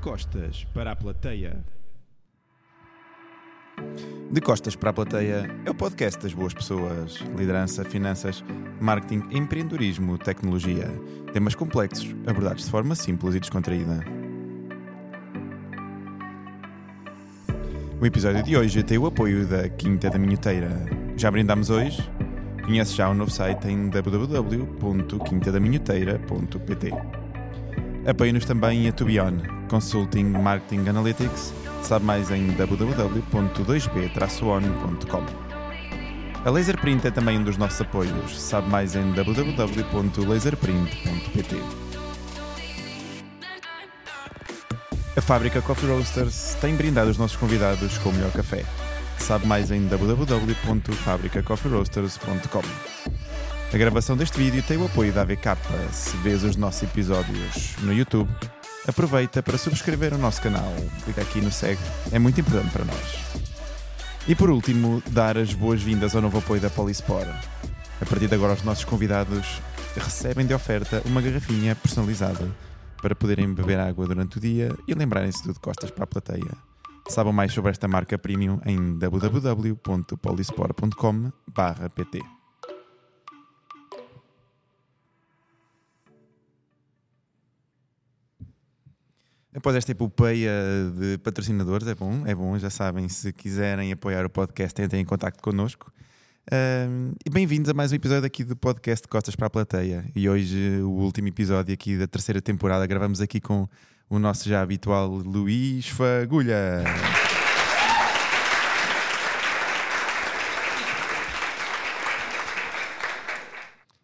Costas para a plateia. De Costas para a Plateia é o podcast das boas pessoas, liderança, finanças, marketing, empreendedorismo, tecnologia. Temas complexos, abordados de forma simples e descontraída. O episódio de hoje tem o apoio da Quinta da Minhoteira. Já brindamos hoje? Conhece já o novo site em www.quintadaminhoteira.pt Apoia-nos também a Tubion, Consulting Marketing Analytics. Sabe mais em www.2b-on.com. A Laserprint é também um dos nossos apoios. Sabe mais em www.laserprint.pt. A fábrica Coffee Roasters tem brindado os nossos convidados com o melhor café. Sabe mais em www.fabricacoffeeroasters.com. A gravação deste vídeo tem o apoio da AVK. Se vês os nossos episódios no YouTube, aproveita para subscrever o nosso canal. Clica aqui no segue, é muito importante para nós. E por último, dar as boas-vindas ao novo apoio da Polispor. A partir de agora, os nossos convidados recebem de oferta uma garrafinha personalizada para poderem beber água durante o dia e lembrarem-se de costas para a plateia. Saibam mais sobre esta marca premium em www.polispor.com/pt. Após esta epopeia de patrocinadores, é bom, é bom, já sabem, se quiserem apoiar o podcast, entrem em contato connosco. Um, e bem-vindos a mais um episódio aqui do podcast Costas para a Plateia. E hoje, o último episódio aqui da terceira temporada, gravamos aqui com o nosso já habitual Luís Fagulha.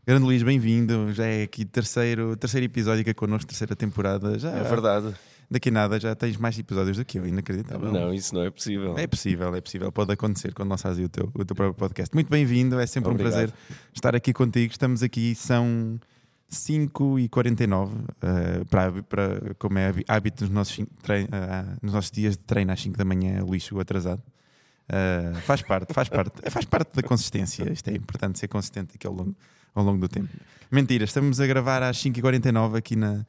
Grande Luís, bem-vindo. Já é aqui terceiro, terceiro episódio que é connosco, terceira temporada. Já, É verdade. Daqui a nada já tens mais episódios do que eu, inacreditável. Não, isso não é possível. É possível, é possível, pode acontecer quando lanças o teu, o teu próprio podcast. Muito bem-vindo, é sempre Obrigado. um prazer estar aqui contigo. Estamos aqui, são 5h49, eh, para, para, como é hábito nos nossos, ah, nos nossos dias de treino às 5 da manhã, o lixo atrasado. Eh, faz parte, faz parte, faz parte da consistência. Isto é importante ser consistente aqui ao longo, ao longo do tempo. Mentira, estamos a gravar às 5h49 aqui na,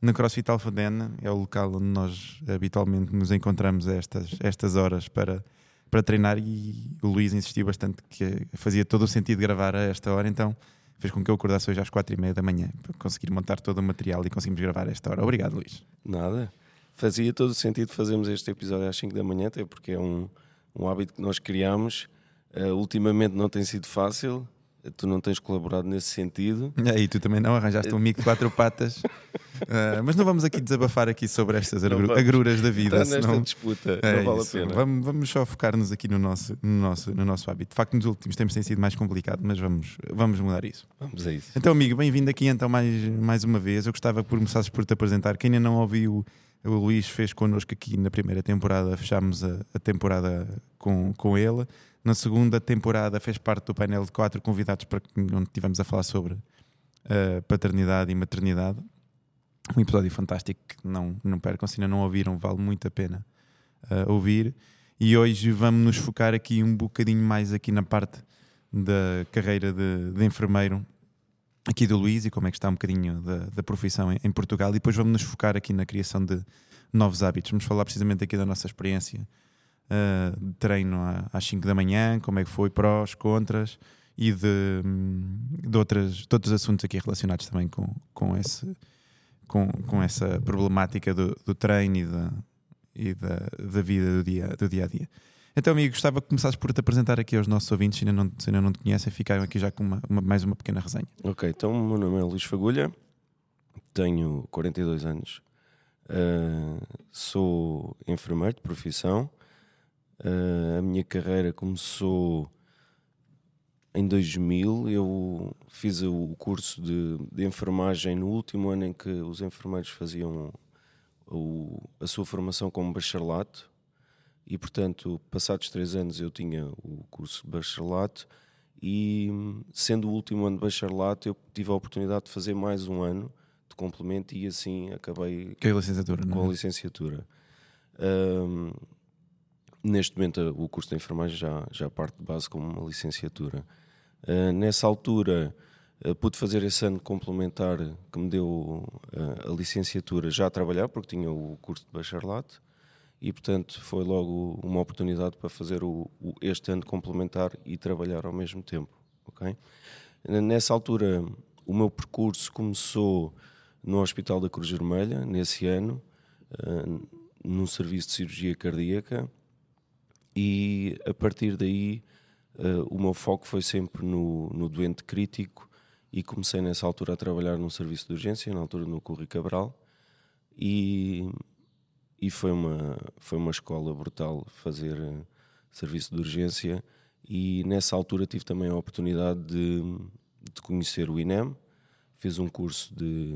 na CrossFit Alfadena, é o local onde nós habitualmente nos encontramos a estas, estas horas para, para treinar e o Luís insistiu bastante que fazia todo o sentido gravar a esta hora, então fez com que eu acordasse hoje às quatro e meia da manhã para conseguir montar todo o material e conseguimos gravar a esta hora. Obrigado, Luís. Nada. Fazia todo o sentido fazermos este episódio às 5 da manhã, até porque é um, um hábito que nós criámos. Uh, ultimamente não tem sido fácil, tu não tens colaborado nesse sentido. E aí, tu também não arranjaste um amigo de quatro patas, Ah, mas não vamos aqui desabafar aqui sobre estas agru- agruras da vida, Está nesta senão... disputa, É não vale isso. a pena. Vamos, vamos só focar-nos aqui no nosso, no, nosso, no nosso hábito. De facto, nos últimos tempos tem sido mais complicado, mas vamos, vamos mudar isso. Vamos a isso. Então, amigo, bem-vindo aqui então mais, mais uma vez. Eu gostava por começares por te apresentar. Quem ainda não ouviu, o Luís fez connosco aqui na primeira temporada, fechámos a, a temporada com, com ele. Na segunda temporada fez parte do painel de quatro convidados para onde estivemos a falar sobre uh, paternidade e maternidade. Um episódio fantástico que não, não percam, se ainda não ouviram, vale muito a pena uh, ouvir. E hoje vamos nos focar aqui um bocadinho mais aqui na parte da carreira de, de enfermeiro aqui do Luís e como é que está um bocadinho da, da profissão em, em Portugal e depois vamos nos focar aqui na criação de novos hábitos. Vamos falar precisamente aqui da nossa experiência uh, de treino às 5 da manhã, como é que foi, prós, contras e de, de, outras, de outros assuntos aqui relacionados também com, com, esse, com, com essa problemática do, do treino e, da, e da, da vida do dia, do dia a dia. Então, amigo, gostava que começasses por te apresentar aqui aos nossos ouvintes, se ainda não, se ainda não te conhecem, ficaram aqui já com uma, uma- mais uma pequena resenha. Ok, então meu nome é Luís Fagulha, tenho 42 anos, uh, sou enfermeiro de profissão. Uh, a minha carreira começou em 2000. Eu fiz o curso de, de enfermagem no último ano em que os enfermeiros faziam o- a sua formação como bacharelato. E, portanto, passados três anos eu tinha o curso de bacharelato e sendo o último ano de bacharelato eu tive a oportunidade de fazer mais um ano de complemento e assim acabei é a licenciatura, com não a é? licenciatura. Neste momento o curso de enfermagem já, já parte de base como uma licenciatura. Ah, nessa altura Uh, pude fazer esse ano complementar que me deu uh, a licenciatura já a trabalhar, porque tinha o curso de bacharelato, e portanto foi logo uma oportunidade para fazer o, o, este ano complementar e trabalhar ao mesmo tempo. Okay? Nessa altura, o meu percurso começou no Hospital da Cruz Vermelha, nesse ano, uh, num serviço de cirurgia cardíaca, e a partir daí uh, o meu foco foi sempre no, no, doente crítico e comecei nessa altura a trabalhar num serviço de urgência, na altura no Curri Cabral e, e foi, uma, foi uma escola brutal fazer uh, serviço de urgência e nessa altura tive também a oportunidade de, de conhecer o INEM, fiz um curso de...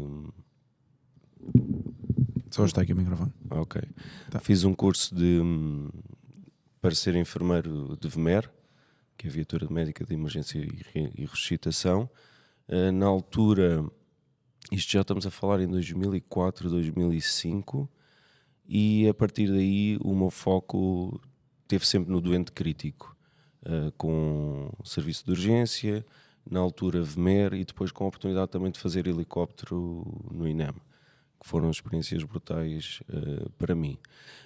Só está aqui o microfone. Ok. Tá. Fiz um curso de para ser enfermeiro de VMER, que é a viatura médica de emergência e ressuscitação. Eh, na altura, isto já estamos a falar em 2004, 2005, e a partir daí o meu foco teve sempre no doente crítico, eh, com serviço de urgência, na altura VMER e depois com a oportunidade também de fazer helicóptero no INEM, que foram experiências brutais eh, para mim.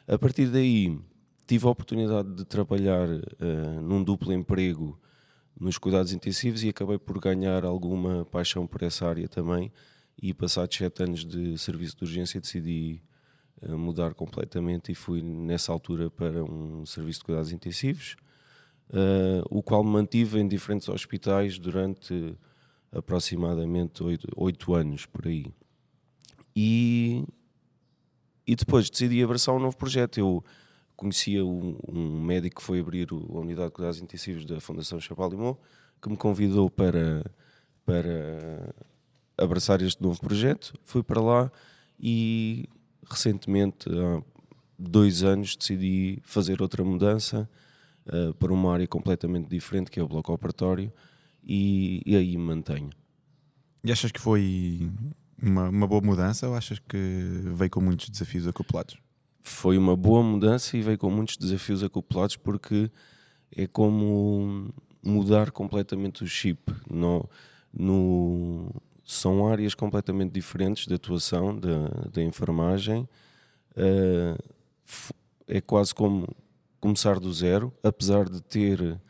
A partir daí tive a oportunidade de trabalhar uh, num duplo emprego nos cuidados intensivos e acabei por ganhar alguma paixão por essa área também. E passados sete anos de serviço de urgência decidi uh, mudar completamente e fui nessa altura para um serviço de cuidados intensivos, uh, o qual mantive em diferentes hospitais durante aproximadamente oito, oito anos por aí. E, e depois decidi abraçar um novo projeto. Eu conhecia um, um, médico que foi abrir a unidade de cuidados intensivos da Fundação Chapalimau, que me convidou para, para abraçar este novo projeto. Fui para lá e recentemente, há dois anos, decidi fazer outra mudança uh, para uma área completamente diferente, que é o bloco operatório, e, e aí mantenho. E achas que foi uma, uma boa mudança ou achas que veio com muitos desafios acoplados? Foi uma boa mudança e veio com muitos desafios acoplados porque é como mudar completamente o chip. No, no, são áreas completamente diferentes de atuação da, da enfermagem. Uh, é quase como começar do zero, apesar de ter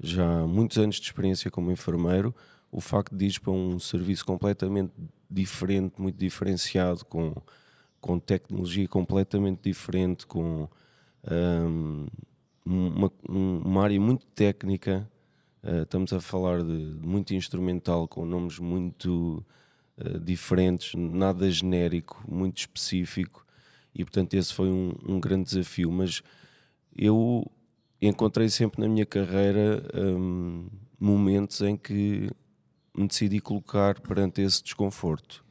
já muitos anos de experiência como enfermeiro, o facto de ir para um serviço completamente diferente, muito diferenciado, com com tecnologia completamente diferente, com um, uma, uma, área muito técnica. Uh, estamos a falar de, de, muito instrumental, com nomes muito uh, diferentes, nada genérico, muito específico, e portanto esse foi um, um grande desafio. Mas eu encontrei sempre na minha carreira um, momentos em que me decidi colocar perante esse desconforto.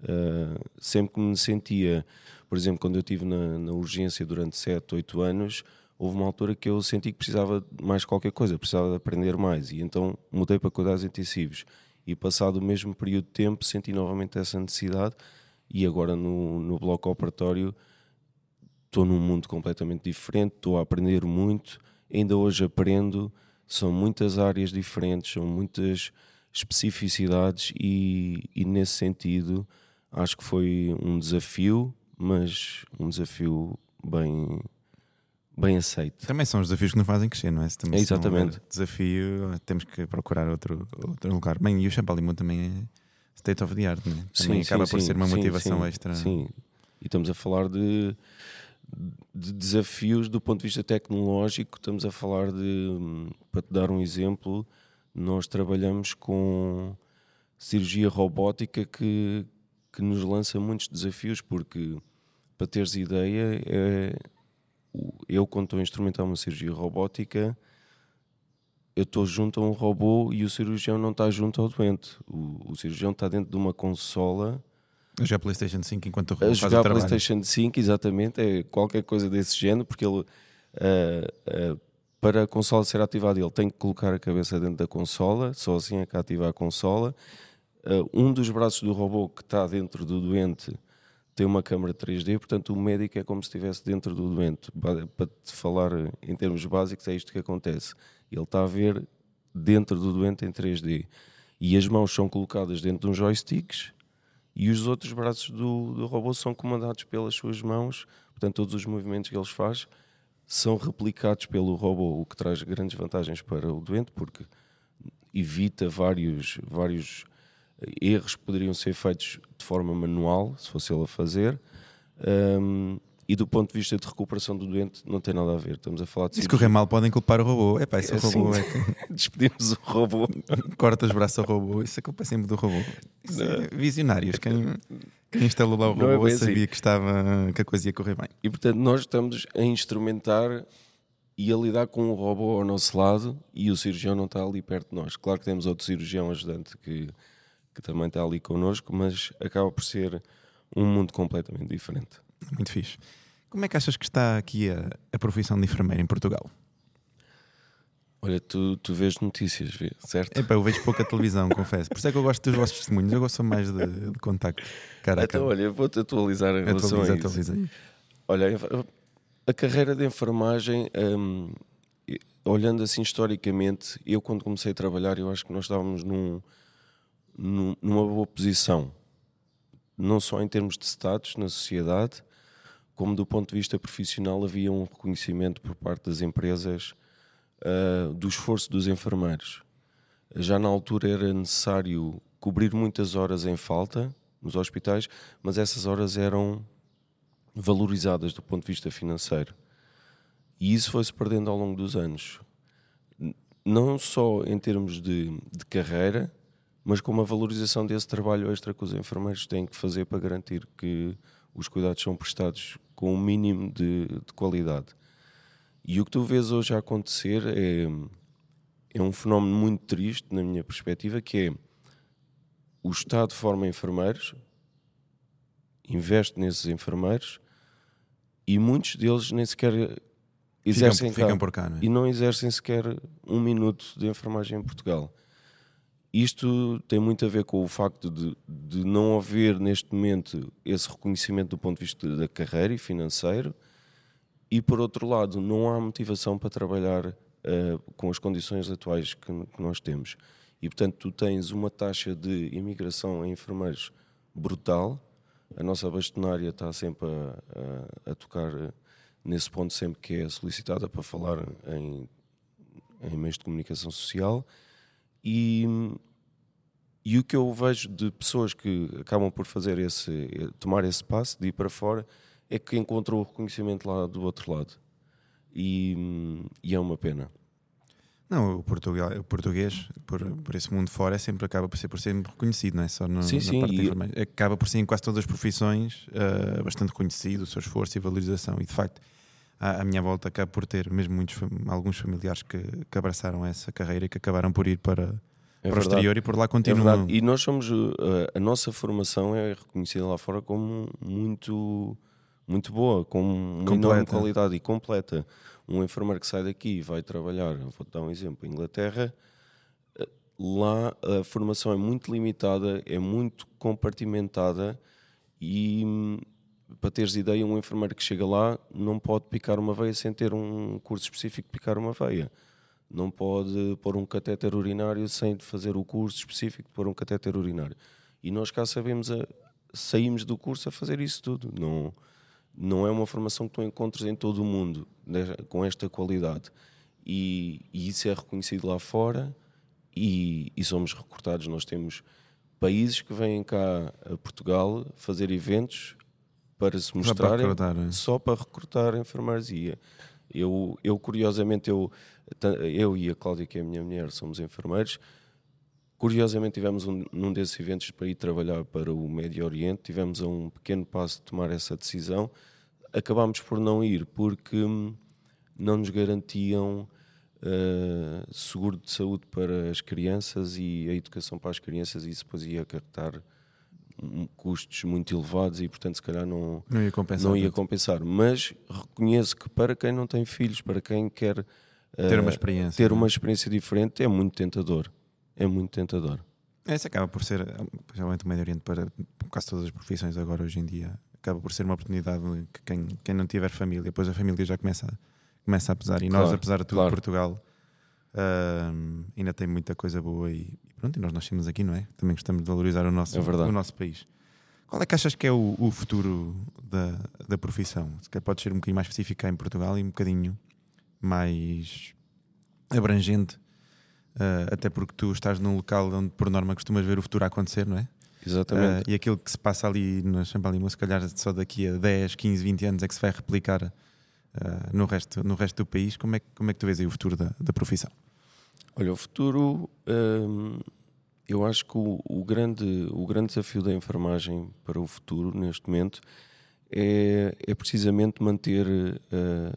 Uh, sempre que me sentia, por exemplo, quando eu estive na, na, urgência durante 7, 8 anos, houve uma altura que eu senti que precisava de mais qualquer coisa, precisava de aprender mais, e então mudei para cuidados intensivos. E passado o mesmo período de tempo, senti novamente essa necessidade, e agora no, no bloco operatório estou num mundo completamente diferente, estou a aprender muito, ainda hoje aprendo, são muitas áreas diferentes, são muitas especificidades, e, e nesse sentido Acho que foi um desafio, mas um desafio bem, bem aceito. Também são os desafios que nos fazem crescer, não é? Também exatamente. Um desafio, temos que procurar outro, outro lugar. Bem, e o Champalimau também é state of the art, não é? Também sim, acaba sim, por sim, ser uma motivação extra. Sim, e estamos a falar de, de, desafios do ponto de vista tecnológico, estamos a falar de, para te dar um exemplo, nós trabalhamos com cirurgia robótica que, que nos lança muitos desafios, porque, para teres ideia, é, eu, quando estou a instrumentar uma cirurgia robótica, eu estou junto a um robô e o cirurgião não está junto ao doente. O, o cirurgião está dentro de uma consola. A jogar PlayStation 5 enquanto o robô a jogar PlayStation 5, exatamente, é qualquer coisa desse género, porque ele. Uh, uh, para a consola ser ativada, ele tem que colocar a cabeça dentro da consola, só assim é que ativa a consola Uh, um dos braços do robô que está dentro do doente tem uma câmara 3D, portanto o médico é como se estivesse dentro do doente. Para te falar em termos básicos, é isto que acontece. Ele está a ver dentro do doente em 3D. E as mãos são colocadas dentro de uns joysticks e os outros braços do, do robô são comandados pelas suas mãos. Portanto, todos os movimentos que eles faz são replicados pelo robô, o que traz grandes vantagens para o doente, porque evita vários, vários erros poderiam ser feitos de forma manual, se fosse ele a fazer. Um, e do ponto de vista de recuperação do doente, não tem nada a ver. Estamos a falar de. Se correr mal, podem culpar o robô. É pá, esse é, o robô assim, é que Despedimos o robô. corta os braços ao robô. Isso é culpa sempre do robô. É visionários. Quem, quem instalou lá o é robô assim. sabia que, estava, que a coisa ia correr bem. E portanto, nós estamos a instrumentar e a lidar com o robô ao nosso lado e o cirurgião não está ali perto de nós. Claro que temos outro cirurgião ajudante que, que também está ali connosco, mas acaba por ser um mundo completamente diferente. Muito fixe. Como é que achas que está aqui a, a profissão de enfermeiro em Portugal? Olha, tu, tu vês notícias, certo? Epá, eu vejo pouca televisão, confesso. Por isso é que eu gosto dos vossos testemunhos. Eu gosto mais de, de contacto. Cara Então, cara. olha, vou-te atualizar em relação Atualiza, a isso. atualiza. Olha, a carreira de enfermagem, hum, olhando assim historicamente, eu quando comecei a trabalhar, eu acho que nós estávamos num- numa boa posição, não só em termos de status na sociedade, como do ponto de vista profissional havia um reconhecimento por parte das empresas ah, do esforço dos enfermeiros. Já na altura era necessário cobrir muitas horas em falta nos hospitais, mas essas horas eram valorizadas do ponto de vista financeiro. E isso foi-se perdendo ao longo dos anos. Não só em termos de, de carreira, mas com a valorização desse trabalho extra que os enfermeiros têm que fazer para garantir que os cuidados são prestados com um mínimo de, de qualidade. E o que tu vês hoje a acontecer é, é um fenómeno muito triste, na minha perspectiva, que é o Estado forma enfermeiros, investe nesses enfermeiros e muitos deles nem sequer exercem Ficam, cá ficam por cá, não é? e não exercem sequer um minuto de enfermagem em Portugal. Isto tem muito a ver com o facto de, de não haver neste momento esse reconhecimento do ponto de vista da carreira e financeiro, e por outro lado, não há motivação para trabalhar eh, com as condições atuais que, que nós temos. E portanto, tu tens uma taxa de imigração em enfermeiros brutal. A nossa bastonária está sempre a, a- a tocar eh, nesse ponto, sempre que é solicitada para falar em, em meios de comunicação social. E, e o que eu vejo de pessoas que acabam por fazer esse, tomar esse passo de ir para fora é que encontram o reconhecimento lá do outro lado. E, e é uma pena. Não, o, Portugal, o português, por, por esse mundo fora, é sempre acaba por ser, por ser reconhecido, não é só no, Sim, na sim, parte da enfermagem. Acaba por ser em quase todas as profissões eh, bastante reconhecido o seu esforço e valorização. E de facto, à, à minha volta, acaba por ter mesmo muitos, alguns familiares que, que abraçaram essa carreira e que acabaram por ir para, É para o exterior e por lá É continuam. verdade. E nós somos. uh, A nossa formação é reconhecida lá fora como muito, muito boa, com enorme qualidade e completa. Um enfermeiro que sai daqui e vai trabalhar, vou dar um exemplo, em Inglaterra, uh, lá a formação é muito limitada, é muito compartimentada e. Para teres ideia, um enfermeiro que chega lá não pode picar uma veia sem ter um curso específico de picar uma veia não pode pôr um catéter urinário sem fazer o curso específico de pôr um catéter urinário. E nós cá sabemos, a, saímos do curso a fazer isso tudo. Não, não é uma formação que tu encontres em todo o mundo né, com esta qualidade. E, e isso é reconhecido lá fora e, e somos recrutados. Nós temos países que vêm cá a Portugal fazer eventos para se Só para mostrarem recrutar, é? só para recrutar enfermeiros. E eu, eu curiosamente, eu, eu e a Cláudia, que é a minha mulher, somos enfermeiros. Curiosamente, tivemos um, num desses eventos para ir trabalhar para o Médio Oriente. Tivemos a um pequeno passo de tomar essa decisão. Acabámos por não ir porque hum, não nos garantiam eh, seguro de saúde para as crianças e a educação para as crianças, e isso depois ia acarretar custos muito elevados e, portanto, se calhar não, Não ia compensar. não ia compensar. Mas reconheço que para quem não tem filhos, para quem quer ter uma eh, experiência. ter é? uma experiência diferente, é muito tentador. É muito tentador. Essa acaba por ser, principalmente o Médio Oriente, para quase todas as profissões agora, hoje em dia, acaba por ser uma oportunidade que quem, quem não tiver família, depois a família já começa, a- começa a pesar. E nós, Claro, apesar de tudo, claro. Portugal Ainda tem muita coisa boa e, pronto, e nós nascemos aqui, não é? Também gostamos de valorizar o nosso, É o nosso país. Qual é que achas que é o, o futuro da, da profissão? Se calhar pode ser um bocadinho mais específico cá em Portugal e um bocadinho mais abrangente, ah, até porque tu estás num local onde por norma costumas ver o futuro a acontecer, não é? Exatamente. Ah, e aquilo que se passa ali na Champalimau, se calhar só daqui a 10, 15, 20 anos é que se vai replicar ah, no, resto, no resto do país. Como é, que- como é que tu vês aí o futuro da, da profissão? Olha, o futuro, hum, eu acho que o, o grande, o grande desafio da enfermagem para o futuro, neste momento, é, é precisamente manter eh,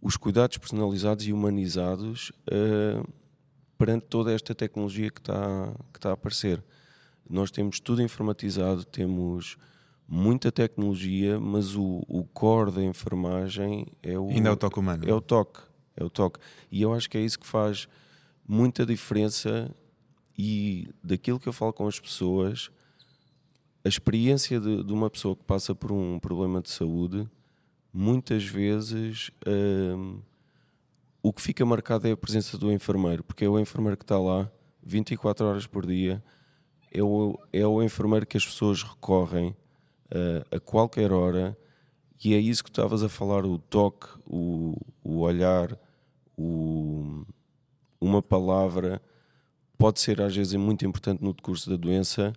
os cuidados personalizados e humanizados eh, perante toda esta tecnologia que está, que está a aparecer. Nós temos tudo informatizado, temos muita tecnologia, mas o, o core da enfermagem é o, Ainda é o toque humano. é o toque, é o toque. E eu acho que é isso que faz muita diferença e daquilo que eu falo com as pessoas, a experiência de, de uma pessoa que passa por um problema de saúde, muitas vezes hum, o que fica marcado é a presença do enfermeiro, porque é o enfermeiro que está lá 24 horas por dia, é o, é o enfermeiro que as pessoas recorrem uh, a qualquer hora e é isso que estavas a falar, o toque, o, o olhar, o, uma palavra pode ser às vezes muito importante no decurso da doença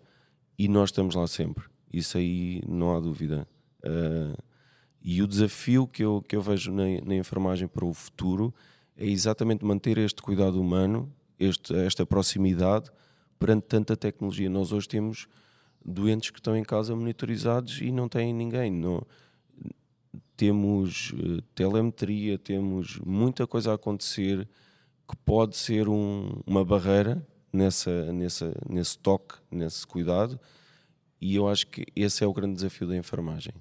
e nós estamos lá sempre. Isso aí não há dúvida. Uh, e o desafio que eu, que eu vejo na, na enfermagem para o futuro é exatamente manter este cuidado humano, este, esta proximidade perante tanta tecnologia. Nós hoje temos doentes que estão em casa monitorizados e não têm ninguém. Não, temos eh, telemetria, temos muita coisa a acontecer que pode ser um- uma barreira nessa, nessa, nesse toque, nesse cuidado, e eu acho que esse é o grande desafio da enfermagem.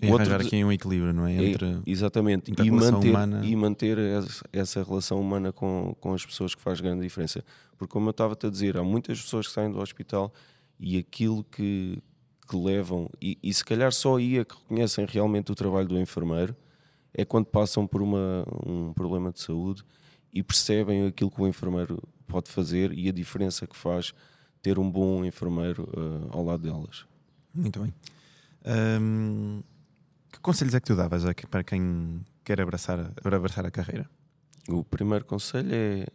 E Outro arranjar aqui um equilíbrio, não é? É, Entre... exatamente, entre a e manter, humana- e manter essa, essa relação humana com, com as pessoas que faz grande diferença. Porque, como eu estava-te a dizer, há muitas pessoas que saem do hospital e aquilo que, que levam, e, e se calhar só aí é que reconhecem realmente o trabalho do enfermeiro, é quando passam por uma, um problema de saúde e percebem aquilo que o enfermeiro pode fazer e a diferença que faz ter um bom enfermeiro eh, ao lado delas. Muito bem. Que conselhos é que tu davas aqui para quem quer abraçar, abraçar a carreira? O primeiro conselho é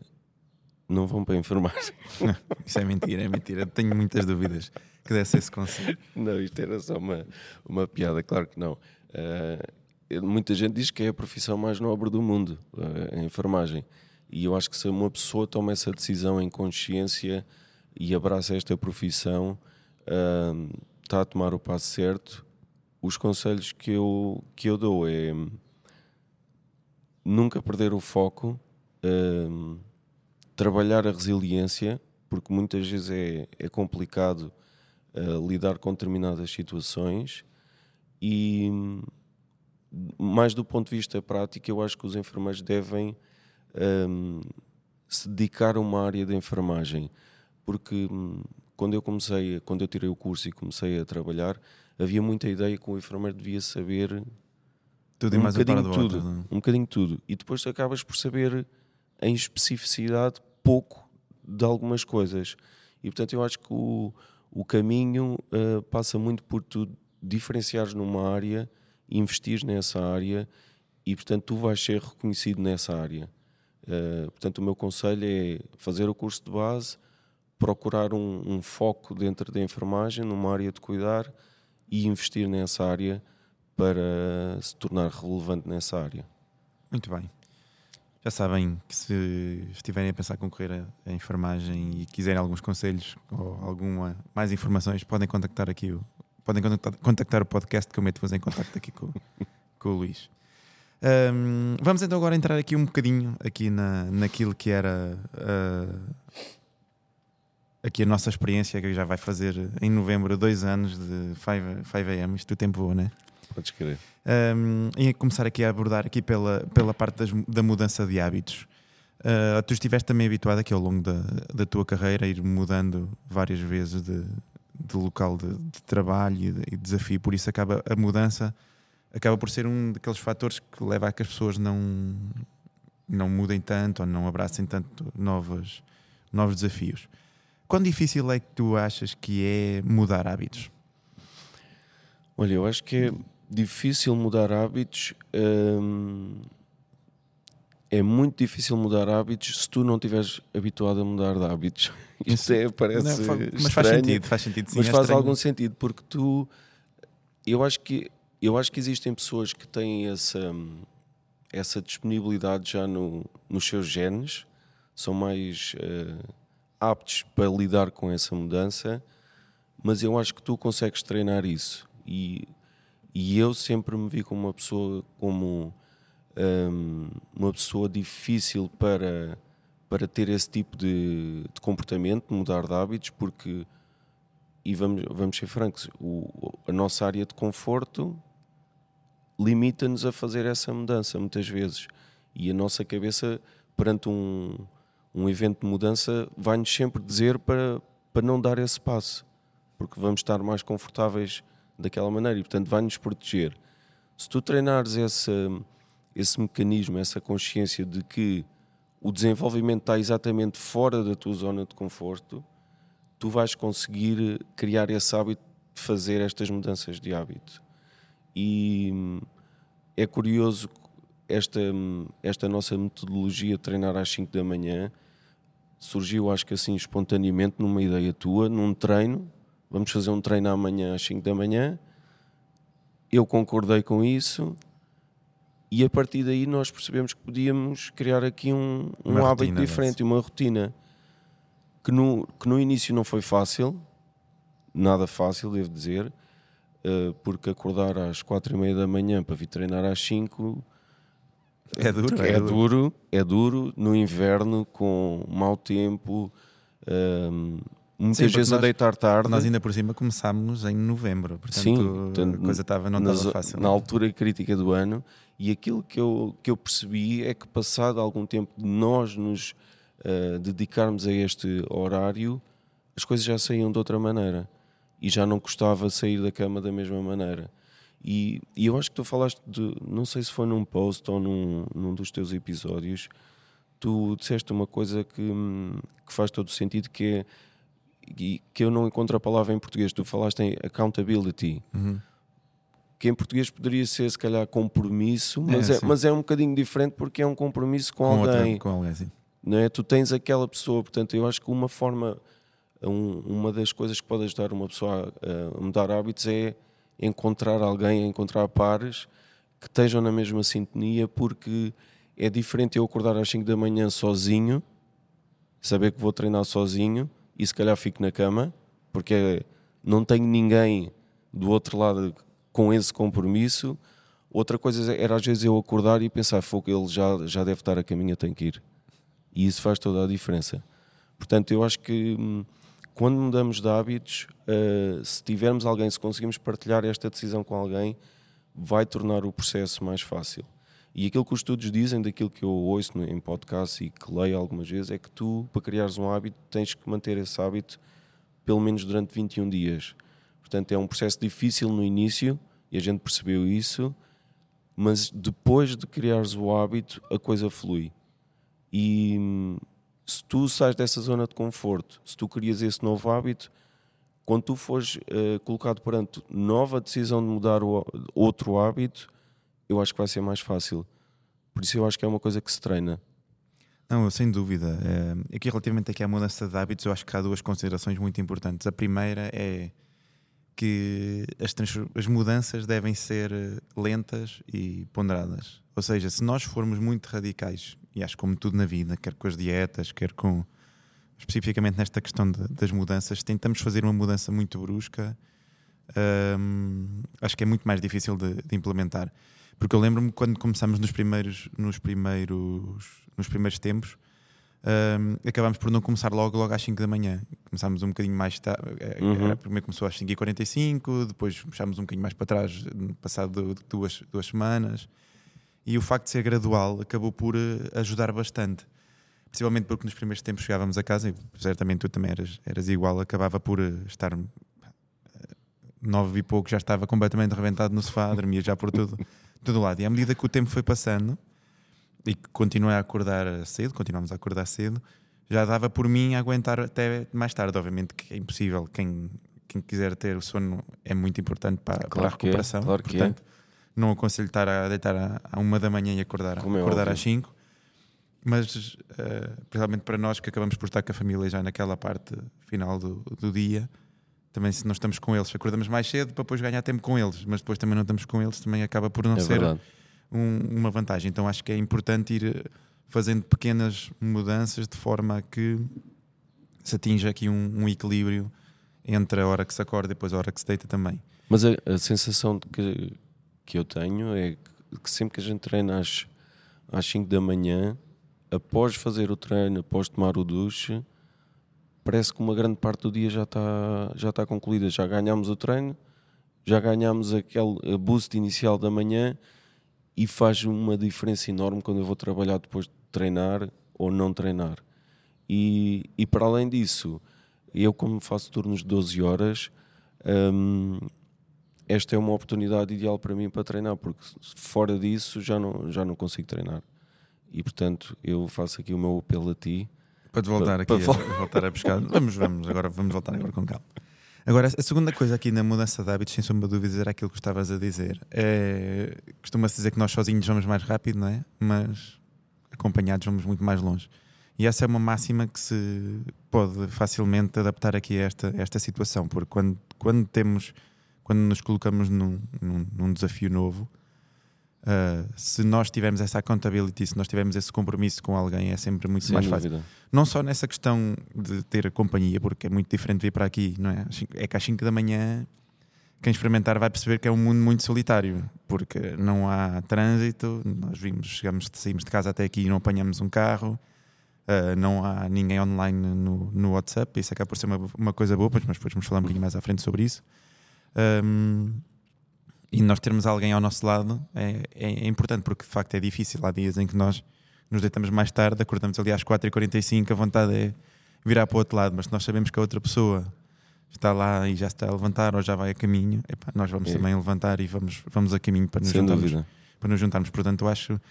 não vão para a enfermagem. Isso é mentira, é mentira. Tenho muitas dúvidas que desse esse conselho. Não, isto era só uma, uma piada, claro que não. Eh, muita gente diz que é a profissão mais nobre do mundo, eh, a enfermagem. E eu acho que se uma pessoa toma essa decisão em consciência e abraça esta profissão, eh, está a tomar o passo certo. Os conselhos que eu, que eu dou é nunca perder o foco, eh, trabalhar a resiliência, porque muitas vezes é, é complicado uh, lidar com determinadas situações e mais do ponto de vista prático eu acho que os enfermeiros devem hum, se dedicar a uma área da enfermagem porque hum, quando eu comecei quando eu tirei o curso e comecei a trabalhar havia muita ideia que o enfermeiro devia saber Tudo e um mais um bocadinho de tudo, é? um bocadinho tudo. E depois tu acabas por saber em especificidade pouco de algumas coisas. E portanto eu acho que o, o caminho eh, passa muito por tu diferenciares numa área, investires nessa área e portanto tu vais ser reconhecido nessa área. Eh, portanto o meu conselho é fazer o curso de base, procurar um, um foco dentro da enfermagem, numa área de cuidar e investir nessa área para se tornar relevante nessa área. Muito bem. Já sabem que se estiverem a pensar concorrer a, enfermagem e quiserem alguns conselhos ou alguma mais informações, podem contactar aqui o, podem contactar, o podcast que eu meto-vos em contacto aqui com, com o Luís. Ahm, vamos então agora entrar aqui um bocadinho aqui na, naquilo que era ah, aqui a nossa experiência que já vai fazer em novembro dois anos de 5am, isto o tempo voa, né? Podes querer. Um, e começar aqui a abordar aqui pela, pela parte das- da mudança de hábitos. Uh, tu estiveste também habituado aqui ao longo da, da tua carreira a ir mudando várias vezes de, de local de, de trabalho e de, de desafio, por isso acaba a mudança acaba por ser um daqueles fatores que leva a que as pessoas não não mudem tanto ou não abracem tanto novos, novos desafios. Quão difícil é que tu achas que é mudar hábitos? Olha, eu acho que é difícil mudar hábitos. hum, é muito difícil mudar hábitos se tu não estiveres habituado a mudar de hábitos. Isto é, parece Não, mas faz estranho, sentido, faz sentido sim. mas é faz estranho. algum sentido porque tu eu acho que eu acho que existem pessoas que têm essa essa disponibilidade já no, nos seus genes são mais eh, aptos para lidar com essa mudança mas eu acho que tu consegues treinar isso e, e eu sempre me vi como uma pessoa como hum, uma pessoa difícil para para ter esse tipo de, de comportamento, mudar de hábitos, porque e vamos, vamos ser francos, o- a nossa área de conforto limita-nos a fazer essa mudança muitas vezes. E a nossa cabeça, perante um, um evento de mudança, vai-nos sempre dizer para, para não dar esse passo, porque vamos estar mais confortáveis daquela maneira e, portanto, vai-nos proteger. Se tu treinares esse, esse mecanismo, essa consciência de que o desenvolvimento está exatamente fora da tua zona de conforto, tu vais conseguir criar esse hábito de fazer estas mudanças de hábito. E é curioso esta, esta nossa metodologia de treinar às 5 da manhã surgiu, acho que assim, espontaneamente, numa ideia tua, num treino. Vamos fazer um treino amanhã às 5 da manhã. Eu concordei com isso. E a partir daí nós percebemos que podíamos criar aqui um, um Uma hábito rotina, diferente, uma rotina que no, que no início não foi fácil, nada fácil, devo dizer, eh, porque acordar às quatro e meia da manhã para vir treinar às 5 É duro, é, duro, é duro no inverno com mau tempo, ehm, muitas Sim, vezes a deitar tarde. Nós ainda por cima começámos em novembro, portanto, Sim, a coisa estava, não na, estava fácil. na altura crítica do ano e aquilo que eu, que eu percebi é que passado algum tempo de nós nos eh, dedicarmos a este horário as coisas já saíam de outra maneira e já não custava sair da cama da mesma maneira e, e eu acho que tu falaste de, não sei se foi num post ou num, num dos teus episódios tu disseste uma coisa que, que faz todo o sentido que é e que eu não encontro a palavra em português tu falaste em accountability Uhum. que em português poderia ser se calhar compromisso, mas É, é, mas é um bocadinho diferente porque é um compromisso com, com, alguém, outra, com alguém, sim. não é? Tu tens aquela pessoa, portanto, eu acho que uma forma, um- uma das coisas que pode ajudar uma pessoa a, a mudar hábitos é encontrar alguém, encontrar pares que estejam na mesma sintonia, porque é diferente eu acordar às 5 da manhã sozinho, saber que vou treinar sozinho e se calhar fico na cama, porque não tenho ninguém do outro lado com esse compromisso. Outra coisa era às vezes eu acordar e pensar, fogo, ele já, já deve estar a caminho, eu tenho que ir. E isso faz toda a diferença. Portanto, eu acho que hum, quando mudamos de hábitos, eh, se tivermos alguém, se conseguimos partilhar esta decisão com alguém, vai tornar o processo mais fácil. E aquilo que os estudos dizem, daquilo que eu ouço em podcast e que leio algumas vezes, é que tu, para criares um hábito, tens que manter esse hábito pelo menos durante 21 dias. Portanto, é um processo difícil no início e a gente percebeu isso, mas depois de criares o hábito, a coisa flui. E hum, se tu sais dessa zona de conforto, se tu crias esse novo hábito, quando tu fores eh, colocado perante nova decisão de mudar o, outro hábito, eu acho que vai ser mais fácil. Por isso eu acho que é uma coisa que se treina. Não, sem dúvida. É, aqui, relativamente aqui à mudança de hábitos, eu acho que há duas considerações muito importantes. A primeira é que as, as mudanças devem ser eh, lentas e ponderadas. Ou seja, se nós formos muito radicais, e acho como tudo na vida, quer com as dietas, quer com especificamente nesta questão de- das mudanças, tentamos fazer uma mudança muito brusca, hum, acho que é muito mais difícil de, de implementar. Porque eu lembro-me quando começamos nos primeiros, nos primeiros, nos primeiros tempos, hum, acabámos por não começar logo, logo às 5 da manhã. Começámos um bocadinho mais tarde. Uhum. Primeiro começou às 5h45, depois puxámos um bocadinho mais para trás, passado duas, duas semanas. E o facto de ser gradual acabou por eh, ajudar bastante. Principalmente porque nos primeiros tempos chegávamos a casa, e certamente tu também eras, eras igual, acabava por eh, estar eh, nove e pouco, já estava completamente arrebentado no sofá, dormia já por tudo, todo lado. E à medida que o tempo foi passando, e que continuei a acordar cedo, continuamos a acordar cedo, já dava por mim a aguentar até mais tarde. Obviamente que é impossível. Quem, quem quiser ter o sono é muito importante para, para a Claro é, recuperação. claro que é. Portanto, não aconselho estar a deitar à- à uma da manhã e acordar, Como é acordar óbvio. às 5. Mas, eh, principalmente para nós que acabamos por estar com a família já naquela parte final do, do dia, também se não estamos com eles, acordamos mais cedo para depois ganhar tempo com eles, mas depois também não estamos com eles, também acaba por não é ser um- uma vantagem. Então acho que é importante ir eh, fazendo pequenas mudanças de forma a que se atinja aqui um, um equilíbrio entre a hora que se acorda e depois a hora que se deita também. Mas a, a sensação que, que eu tenho é que, que sempre que a gente treina às, às 5 da manhã, após fazer o treino, após tomar o duche, parece que uma grande parte do dia já está já está concluída. Já ganhámos o treino, já ganhámos aquele boost inicial da manhã e faz uma diferença enorme quando eu vou trabalhar depois de treinar ou não treinar. E, e para além disso, eu como faço turnos de 12 horas, hum, esta é uma oportunidade ideal para mim para treinar, porque fora disso já não, já não consigo treinar. E portanto, eu faço aqui o meu apelo a ti. Para te voltar Para- aqui, para a, voltar a buscar. Vamos, vamos, agora vamos voltar agora com calma. Agora, a segunda coisa aqui na mudança de hábitos, sem sombra de dúvidas, era aquilo que estavas a dizer. É, Costuma-se dizer que nós sozinhos vamos mais rápido, não é? Mas acompanhados vamos muito mais longe. E essa é uma máxima que se pode facilmente adaptar aqui a esta, a esta situação, porque quando, quando temos, quando nos colocamos num, num, num desafio novo, ah, se nós tivermos essa accountability, se nós tivermos esse compromisso com alguém, é sempre muito Sem mais fácil dúvida. não só nessa questão de ter companhia, porque é muito diferente vir para aqui, não é? É que às 5 da manhã quem experimentar vai perceber que é um mundo muito solitário, porque não há trânsito, nós vimos, chegamos, saímos de casa até aqui e não apanhamos um carro, ah, não há ninguém online no, no WhatsApp, isso acaba por ser uma, uma coisa boa, mas depois vamos falar um bocadinho mais à frente sobre isso. Ahm, e nós termos alguém ao nosso lado é, é- é importante, porque de facto é difícil. Há dias em que nós nos deitamos mais tarde, acordamos ali às 4h45, a vontade é virar para o outro lado, mas se nós sabemos que a outra pessoa está lá e já está a levantar ou já vai a caminho, epá, nós vamos É. também levantar e vamos, vamos a caminho para nos, Sem juntarmos, dúvida. para nos juntarmos. Portanto, eu acho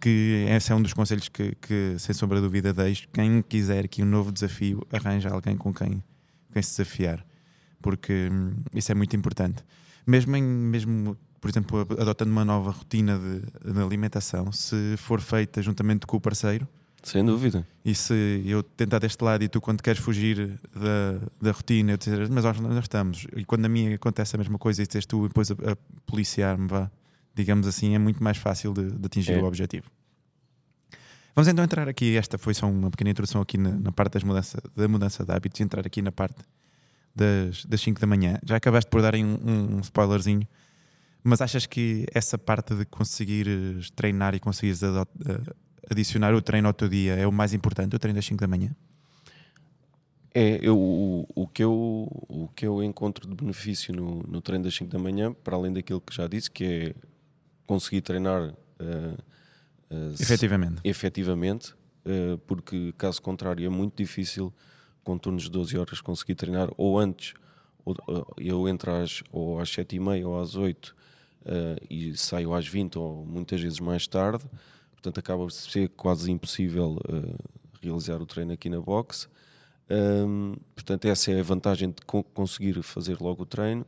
que esse é um dos conselhos que, que, sem sombra de dúvida, deixo. Quem quiser aqui um novo desafio, arranja alguém com quem, quem se desafiar, porque hum, isso é muito importante. Mesmo, em, mesmo por exemplo, adotando uma nova rotina de, de alimentação, se for feita juntamente com o parceiro, Sem dúvida. e se eu tentar deste lado e tu, quando queres fugir da, da rotina, eu dizer, mas nós nós estamos. E quando a mim acontece a mesma coisa e tu depois a, a policiar-me, vá, digamos assim, é muito mais fácil de, de atingir É. o objetivo. Vamos então entrar aqui. Esta foi só uma pequena introdução aqui na, na parte das mudança, da mudança de hábitos entrar aqui na parte das, das 5 da manhã. Já acabaste por dar aí um, um spoilerzinho, mas achas que essa parte de conseguires treinar e conseguires eh, adicionar o treino ao teu dia é o mais importante, o treino das 5 da manhã? É, eu, o, o, que eu, o que eu encontro de benefício no, no treino das 5 da manhã, para além daquilo que já disse, que é conseguir treinar eh, eh, se- Efetivamente. efetivamente, eh, porque caso contrário é muito difícil com turnos de 12 horas conseguir treinar ou antes, ou, ou eu entro às, ou às 7 e meia ou às 8 eh, e saio às 20 ou muitas vezes mais tarde, portanto acaba por ser quase impossível eh, realizar o treino aqui na box. Hum, portanto, essa é a vantagem de co- conseguir fazer logo o treino.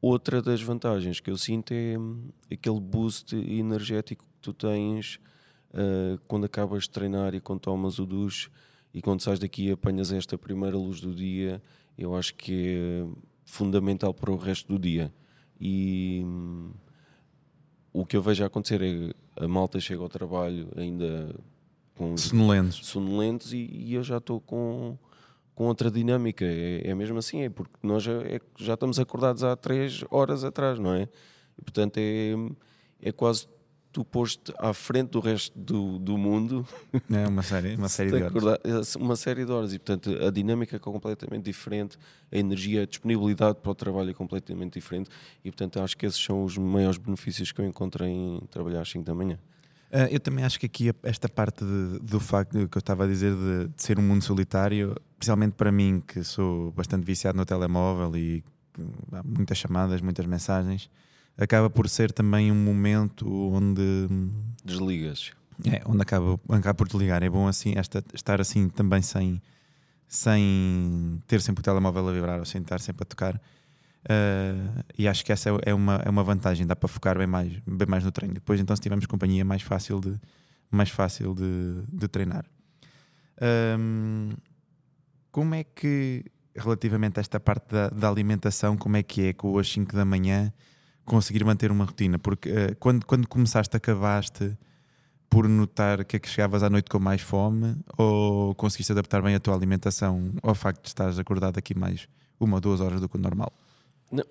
Outra das vantagens que eu sinto é hum, aquele boost energético que tu tens uh, quando acabas de treinar e quando tomas o duche e quando sais daqui e apanhas esta primeira luz do dia. Eu acho que é fundamental para o resto do dia. E hum, o que eu vejo acontecer é a malta chega ao trabalho ainda com os Sonolentos. sonolentos e, e eu já estou com, com outra dinâmica. É, é mesmo assim, é porque nós já, é- já estamos acordados há três horas atrás, não é? E, portanto, é, é quase tu posto à frente do resto do, do mundo. É uma série, uma série de horas. é uma série de horas. E portanto a dinâmica é completamente diferente a energia, a disponibilidade para o trabalho é completamente diferente. E portanto acho que esses são os maiores benefícios que eu encontro em trabalhar às 5 da manhã. Ah, eu também acho que aqui esta parte de- do facto que eu estava a dizer de, de ser um mundo solitário, especialmente para mim que sou bastante viciado no telemóvel e há muitas chamadas, muitas mensagens, acaba por ser também um momento onde desligas É, onde acaba, acaba por desligar. É bom assim esta, estar assim também sem, sem ter sempre o telemóvel a vibrar ou sem estar sempre a tocar. Uh, e acho que essa é uma, é uma vantagem, dá para focar bem mais, bem mais no treino. Depois, então, se tivermos companhia, é mais fácil de, mais fácil de, de treinar. Um, como é que, relativamente a esta parte da, da, alimentação, como é que é com as 5 da manhã conseguir manter uma rotina? Porque uh, quando, quando começaste, acabaste por notar que é que chegavas à noite com mais fome ou conseguiste adaptar bem a tua alimentação ao facto de estares acordado aqui mais uma ou duas horas do que o normal?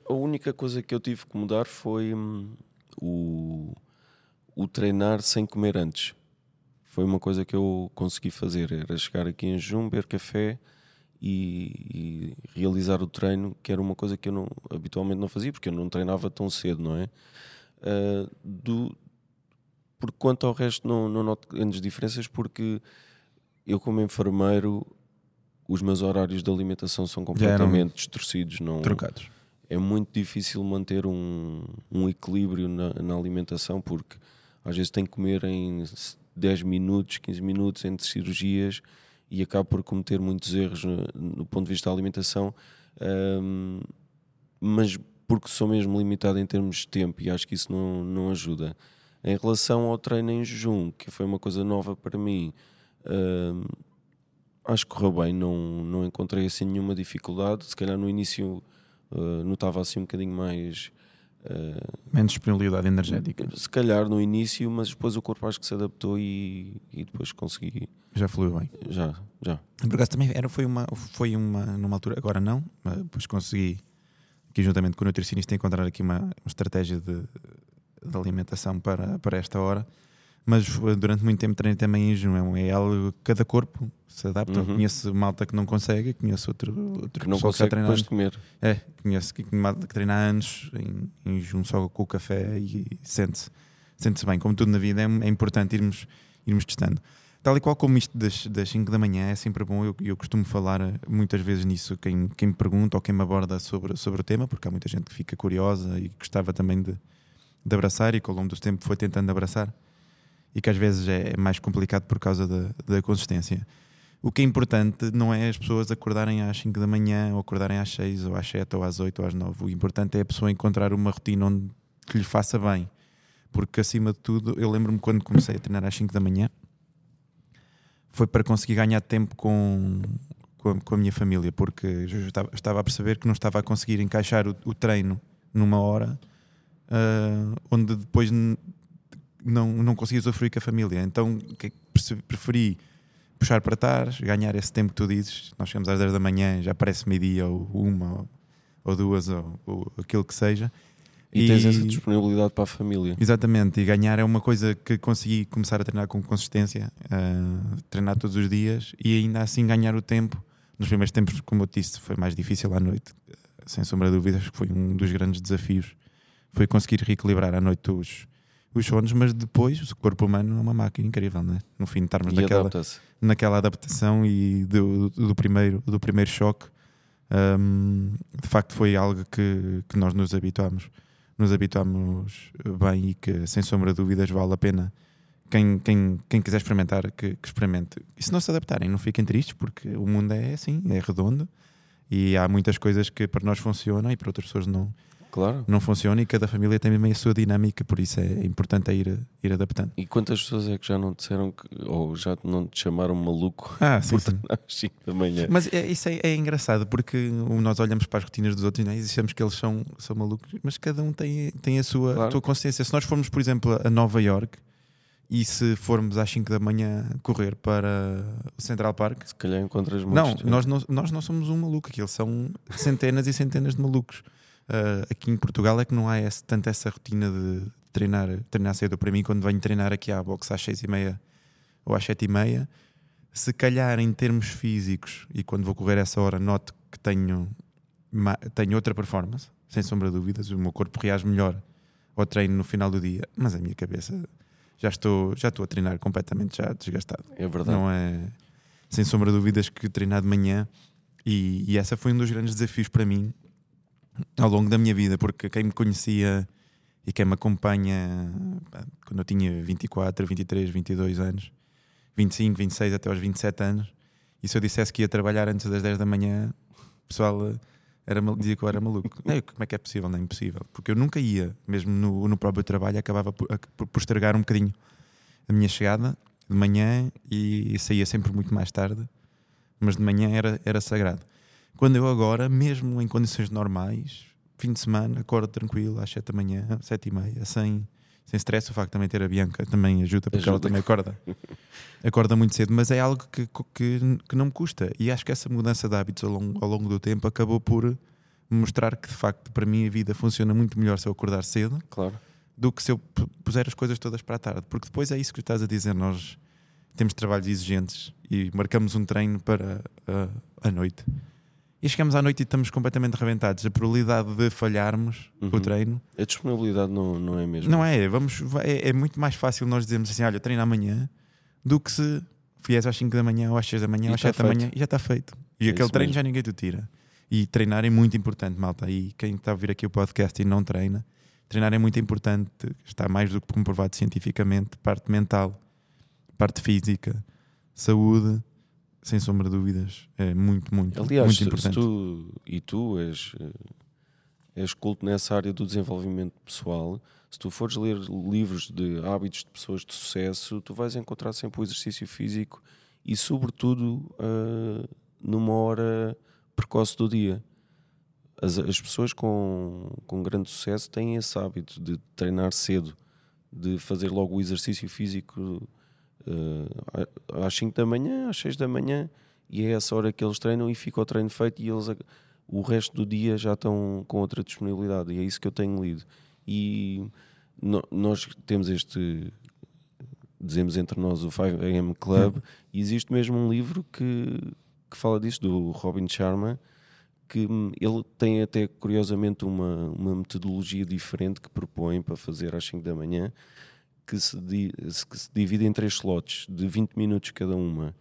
A única coisa que eu tive que mudar foi hum, o, o treinar sem comer antes. Foi uma coisa que eu consegui fazer, era chegar aqui em jejum, beber café e, e, realizar o treino, que era uma coisa que eu não, habitualmente não fazia, porque eu não treinava tão cedo, não é? Uh, do, porque quanto ao resto não, não noto grandes diferenças, porque eu como enfermeiro os meus horários de alimentação são completamente distorcidos. Não, trocados. É muito difícil manter um, um equilíbrio na, na, alimentação, porque às vezes tenho que comer em 10 minutos, 15 minutos entre cirurgias e acabo por cometer muitos erros no, no ponto de vista da alimentação, um, mas porque sou mesmo limitado em termos de tempo e acho que isso não, não ajuda. Em relação ao treino em jejum, que foi uma coisa nova para mim, uh, acho que correu bem, não, não encontrei assim nenhuma dificuldade. Se calhar no início uh, notava assim um bocadinho mais. Uh, Menos disponibilidade energética. Se calhar no início, mas depois o corpo acho que se adaptou e, e depois consegui. Já fluiu bem. Já, já. Por acaso também era, foi, uma, foi uma, numa altura, agora não, mas depois consegui, aqui juntamente com o nutricionista, encontrar aqui uma, uma estratégia de de alimentação para, para esta hora. Mas durante muito tempo treinei também em jejum. É algo cada corpo se adapta. Uhum. Conheço malta que não consegue, conheço outro, outro que não consegue que depois de comer. É, conheço que, malta que treina há anos em, em jejum só com o café e sente-se sente bem. Como tudo na vida, é, é, importante irmos, irmos testando. Tal e qual como isto das, das 5 da manhã é sempre bom, eu, eu costumo falar muitas vezes nisso, quem, quem me pergunta ou quem me aborda sobre, sobre o tema, porque há muita gente que fica curiosa e gostava também de, de abraçar e que ao longo do tempo foi tentando abraçar e que às vezes é mais complicado por causa da, da consistência. O que é importante não é as pessoas acordarem às 5 da manhã ou acordarem às 6 ou às 7 ou às 8 ou às 9. O importante é a pessoa encontrar uma rotina onde que lhe faça bem. Porque acima de tudo, eu lembro-me quando comecei a treinar às 5 da manhã, foi para conseguir ganhar tempo com, com, a, com a minha família, porque eu estava, estava, a perceber que não estava a conseguir encaixar o, o treino numa hora uh, onde depois não, não consegui usufruir com a família. Então preferi puxar para trás, ganhar esse tempo que tu dizes. Nós chegamos às 10 da manhã, já parece meio-dia, ou uma, ou, ou duas, ou, ou, aquilo que seja. E, e tens essa disponibilidade para a família. Exatamente, e ganhar é uma coisa que consegui começar a treinar com consistência, uh, treinar todos os dias e ainda assim ganhar o tempo. Nos primeiros tempos, como eu disse, foi mais difícil à noite, sem sombra de dúvidas, que foi um dos grandes desafios foi conseguir reequilibrar à noite os, os sonos, mas depois o corpo humano é uma máquina incrível, não é? No fim, estarmos naquela, naquela adaptação e do, do, primeiro, do primeiro choque, um, de facto foi algo que, que nós nos habituámos, nos habituámos bem e que, sem sombra de dúvidas, vale a pena. Quem, quem, quem quiser experimentar, que, que experimente. E se não se adaptarem, não fiquem tristes, porque o mundo é assim, é redondo e há muitas coisas que para nós funcionam e para outras pessoas não, Claro. Não funciona e cada família tem mesmo a sua dinâmica, por isso é importante ir, ir adaptando. E quantas pessoas é que já não disseram que, ou já não te chamaram maluco ah, sim, sim. às 5 da manhã? Mas é, isso é, é, engraçado porque nós olhamos para as rotinas dos outros né, e dizemos que eles são, são malucos, mas cada um tem, tem a sua, claro. sua consciência. Se nós formos, por exemplo, a Nova York e se formos às 5 da manhã correr para o Central Park, se calhar encontras muitos. Não, nós não, nós não somos um maluco, aquilo são centenas e centenas de malucos. Uh, aqui em Portugal é que não há esse, tanto essa rotina de treinar, treinar cedo. Para mim, quando venho treinar aqui à boxe às seis e meia ou às sete e meia, se calhar em termos físicos e quando vou correr essa hora noto que tenho, tenho outra performance, sem sombra de dúvidas, o meu corpo reage melhor ao treino no final do dia, mas a minha cabeça já estou, já estou a treinar completamente já desgastado. É verdade. Não é sem sombra de dúvidas que treinar de manhã e, e essa foi um dos grandes desafios para mim ao longo da minha vida, porque quem me conhecia e quem me acompanha quando eu tinha 24, 23, 22 anos, 25, 26 até aos 27 anos, e se eu dissesse que ia trabalhar antes das 10 da manhã, o pessoal eh, era, dizia que eu era maluco. Não, como é que é possível? Não é impossível. Porque eu nunca ia, mesmo no, no próprio trabalho, acabava por, a- por, estragar um bocadinho a minha chegada de manhã e saía sempre muito mais tarde, mas de manhã era, era sagrado. Quando eu agora, mesmo em condições normais, fim de semana, acordo tranquilo às 7 da manhã, 7 e meia, sem, sem stress. O facto de também ter a Bianca também ajuda, porque ela Ajuda. também acorda. acorda muito cedo, mas é algo que, que, que não me custa. E acho que essa mudança de hábitos ao longo, ao longo do tempo acabou por mostrar que de facto para mim a vida funciona muito melhor se eu acordar cedo Claro. do que se eu pu- puser as coisas todas para a tarde. Porque depois é isso que estás a dizer, nós temos trabalhos exigentes e marcamos um treino para ah, a noite. E chegamos à noite e estamos completamente rebentados. A probabilidade de falharmos Uhum. o treino A disponibilidade não, não é mesmo. não é, vamos, é, é muito mais fácil nós dizermos assim: olha, treino amanhã, do que se vies às 5 da manhã ou às 6 da manhã ou às está 7 da manhã e já está feito. E É aquele treino mesmo. já ninguém te tira. E treinar é muito importante, malta. E quem está a ouvir aqui o podcast e não treina, treinar é muito importante. Está mais do que comprovado cientificamente. Parte mental, parte física, saúde, sem sombra de dúvidas. É muito, muito, Aliás, muito importante. tu e tu és, eh, és culto nessa área do desenvolvimento pessoal, se tu fores ler livros de hábitos de pessoas de sucesso, tu vais encontrar sempre o exercício físico e, sobretudo, eh, numa hora precoce do dia. As, as pessoas com, com grande sucesso têm esse hábito de treinar cedo, de fazer logo o exercício físico eh, às 5 da manhã, às 6 da manhã, e é essa hora que eles treinam e fica o treino feito e eles o resto do dia já estão com outra disponibilidade. E é isso que eu tenho lido. E no- nós temos este dizemos entre nós o 5am Club e existe mesmo um livro que, que fala disso do Robin Sharma que hum, ele tem até curiosamente uma, uma metodologia diferente que propõe para fazer às 5 da manhã que se, di- que se divide em três slots de 20 minutos cada uma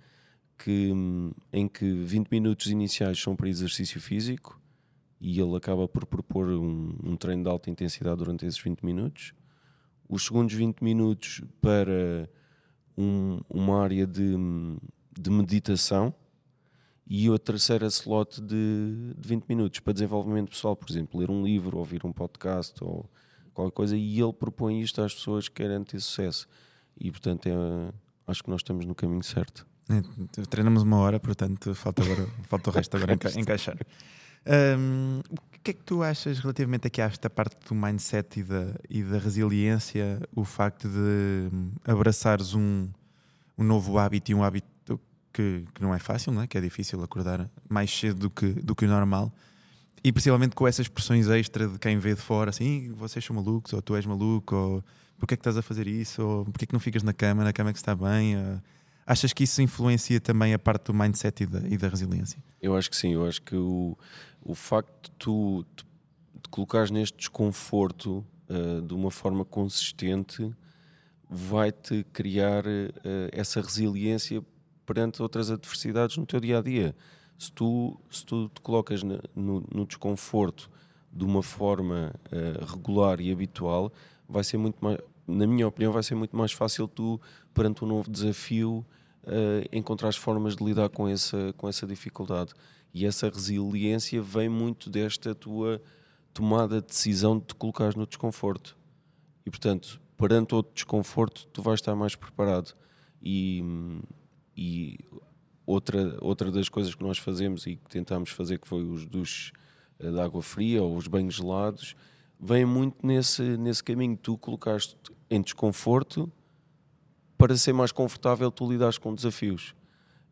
que, hum, em que 20 minutos iniciais são para exercício físico e ele acaba por propor um, um treino de alta intensidade durante esses 20 minutos. Os segundos 20 minutos para um- uma área de, hum, de meditação e a terceira slot de, de 20 minutos para desenvolvimento pessoal, por exemplo, ler um livro, ouvir um podcast ou qualquer coisa, e ele propõe isto às pessoas que querem ter sucesso. E portanto, é, acho que nós estamos no caminho certo. É, Treinamos uma hora, portanto, falta, agora, falta o resto agora enca- encaixar. Hum, o que é que tu achas relativamente aqui a esta parte do mindset e da, e da resiliência, o facto de hum, abraçares um, um novo hábito e um hábito que, que não é fácil, não é? que é difícil acordar mais cedo do que, do que o normal, e principalmente com essas pressões extra de quem vê de fora, assim, "Ih, vocês são malucos, ou tu és maluco, ou porque é que estás a fazer isso, ou porque é que não ficas na cama, na cama é que está bem. ou- Achas que isso influencia também a parte do mindset e da, e da resiliência? Eu acho que sim, eu acho que o, o facto de tu te, colocares neste desconforto ah, de uma forma consistente vai-te criar ah, essa resiliência perante outras adversidades no teu dia a dia. Se tu, se tu te colocas no, no desconforto de uma forma ah, regular e habitual, vai ser muito mais, na minha opinião, vai ser muito mais fácil tu, perante um novo desafio, uh, encontrar as formas de lidar com essa, com essa dificuldade. E essa resiliência vem muito desta tua tomada de decisão de te colocares no desconforto. E portanto, perante outro desconforto, tu vais estar mais preparado. E, e outra, outra das coisas que nós fazemos e que tentámos fazer, que foi os duches eh, de água fria ou os banhos gelados, vem muito nesse, nesse caminho. Tu colocaste em desconforto para ser mais confortável tu lidares com desafios.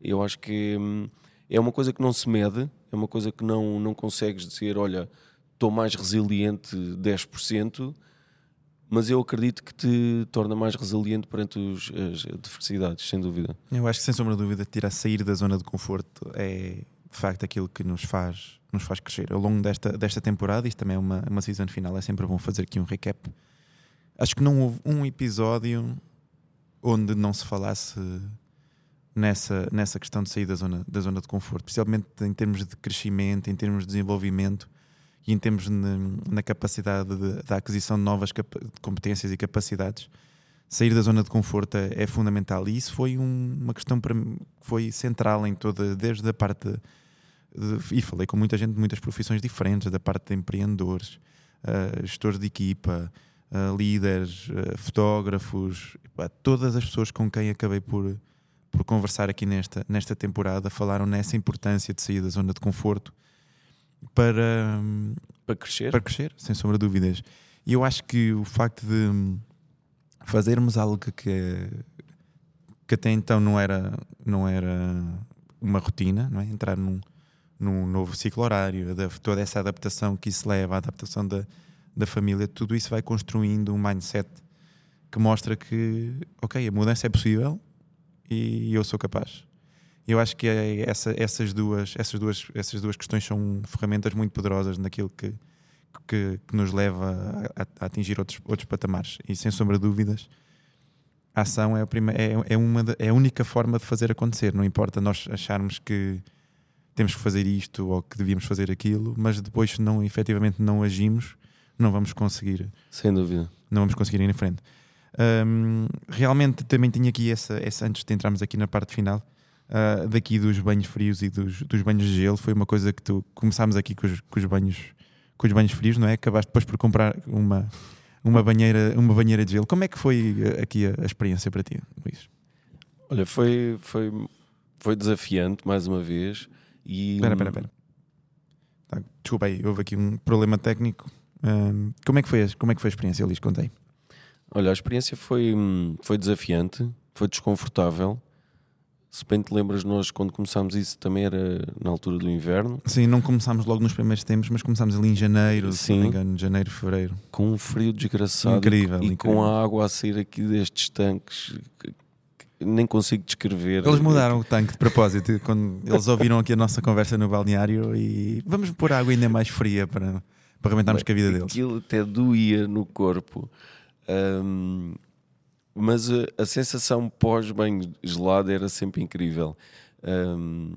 Eu acho que hum, é uma coisa que não se mede, é uma coisa que não, não consegues dizer, olha, estou mais resiliente 10%, mas eu acredito que te torna mais resiliente perante os, as adversidades, sem dúvida. Eu acho que sem sombra de dúvida tirar sair da zona de conforto é de facto aquilo que nos faz, nos faz crescer. Ao longo desta, desta temporada, isto também é uma, uma season final, é sempre bom fazer aqui um recap. Acho que não houve um episódio onde não se falasse nessa, nessa questão de sair da zona, da zona de conforto, principalmente em termos de crescimento, em termos de desenvolvimento. E em termos na, na capacidade da aquisição de novas competências e capacidades, sair da zona de conforto é, é fundamental. E isso foi um, uma questão para mim, foi central em toda, desde a parte. De, e falei com muita gente de muitas profissões diferentes, da parte de empreendedores, uh, gestores de equipa, uh, líderes, uh, fotógrafos, todas as pessoas com quem acabei por, por conversar aqui nesta, nesta temporada falaram nessa importância de sair da zona de conforto para, para crescer. Para crescer, sem sombra de dúvidas. E eu acho que o facto de fazermos algo que, que até então não era, não era uma rotina, não é? entrar num, num novo ciclo horário, toda essa adaptação que isso leva, a adaptação da, da família, tudo isso vai construindo um mindset que mostra que, ok, a mudança é possível e eu sou capaz. Eu acho que é essa, essas, duas, essas, duas, essas duas questões são ferramentas muito poderosas naquilo que, que, que nos leva a, a, atingir outros, outros patamares. E sem sombra de dúvidas, a ação é a, prima, é, é, uma é a única forma de fazer acontecer. Não importa nós acharmos que temos que fazer isto ou que devíamos fazer aquilo, mas depois, se não, efetivamente não agimos, não vamos conseguir. Sem dúvida. Não vamos conseguir ir em frente. Um, realmente também tinha aqui essa, essa, antes de entrarmos aqui na parte final, uh, daqui dos banhos frios e dos, dos, banhos de gelo, foi uma coisa que tu começámos aqui com os, com os banhos com os banhos frios, não é? Acabaste depois por comprar uma, uma, banheira, uma banheira de gelo. Como é que foi eh, aqui a, a experiência para ti, Luís? Olha, foi, foi, foi desafiante mais uma vez. E... Espera, espera, espera. Tá, desculpa aí, houve aqui um problema técnico. Um, como, é que foi, como é que foi a experiência, Luís? Contei. Olha, a experiência foi, foi desafiante, foi desconfortável. Se bem te lembras, nós quando começámos isso também era na altura do inverno. Sim, não começámos logo nos primeiros tempos, mas começámos ali em janeiro, Sim. se não me engano, janeiro, fevereiro. Com um frio desgraçado incrível, e, incrível. com a água a sair aqui destes tanques nem consigo descrever. Eles mudaram o tanque de propósito quando eles ouviram aqui a nossa conversa no balneário e vamos pôr água ainda mais fria para, para arrebentarmos com a vida deles. Aquilo até doía no corpo. Um, mas a, a sensação pós-banho gelado era sempre incrível. Um,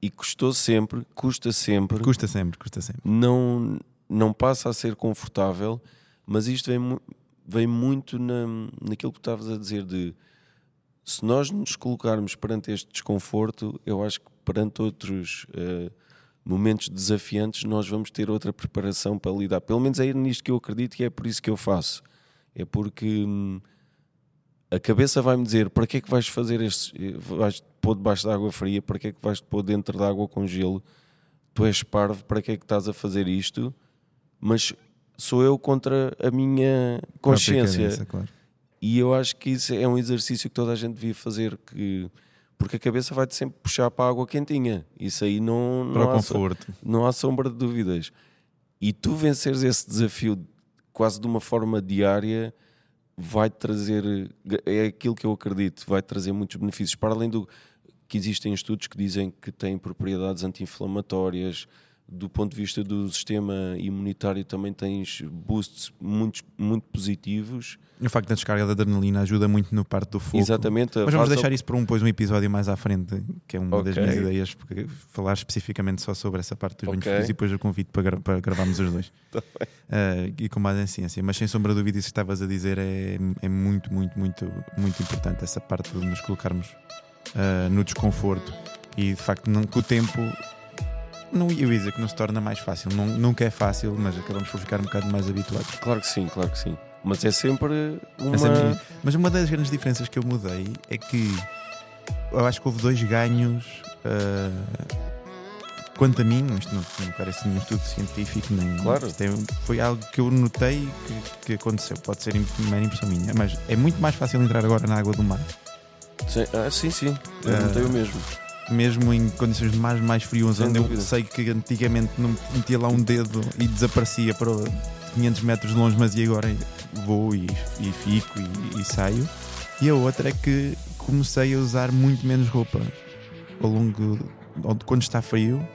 e custou sempre, custa sempre. Custa sempre, custa sempre. Não, não passa a ser confortável, mas isto vem, vem muito na, naquilo que estavas a dizer de se nós nos colocarmos perante este desconforto, eu acho que perante outros uh, momentos desafiantes, nós vamos ter outra preparação para lidar. Pelo menos é nisto que eu acredito e é por isso que eu faço. É porque hum, a cabeça vai-me dizer para que é que vais fazer este, vais pôr debaixo de água fria, para que é que vais pôr dentro de água com gelo, tu és parvo, para que é que estás a fazer isto? Mas sou eu contra a minha consciência. Cabeça, claro. E eu acho que isso é um exercício que toda a gente devia fazer, que porque a cabeça vai-te sempre puxar para a água quentinha. Isso aí não, não, há, conforto. não há sombra de dúvidas. E tu venceres esse desafio quase de uma forma diária vai trazer, é aquilo que eu acredito, vai trazer muitos benefícios, para além do que existem estudos que dizem que tem propriedades anti-inflamatórias, do ponto de vista do sistema imunitário também tens boosts muito, muito positivos. O facto da descarga da adrenalina ajuda muito no parte do foco. Exatamente. Mas vamos deixar isso para um, depois um episódio mais à frente, que é uma okay. das minhas ideias, porque falar especificamente só sobre essa parte dos okay. benefícios e depois eu convido para, gra para gravarmos os dois. tá uh, e com mais em ciência. Mas sem sombra de dúvida, isso que estavas a dizer é, é muito, muito, muito, muito importante. Essa parte de nos colocarmos uh, no desconforto e de facto, não, com o tempo não, eu ia dizer que não se torna mais fácil. Não, nunca é fácil, mas acabamos por ficar um bocado mais habituados. Claro que sim, claro que sim. Mas é sempre uma. É sempre... Mas uma das grandes diferenças que eu mudei é que eu acho que houve dois ganhos. Uh... Quanto a mim, isto não, não parece nenhum estudo científico, nem. Claro. É, foi algo que eu notei que, que aconteceu. Pode ser mera impressão minha, mas é muito mais fácil entrar agora na água do mar. Sim, ah, sim, sim. Eu uh... notei o mesmo mesmo em condições mais, mais frios, onde eu sei que antigamente não metia lá um dedo e desaparecia para 500 metros de longe, mas e agora vou e, e fico e, e, saio. E a outra é que comecei a usar muito menos roupa ao longo de quando está frio.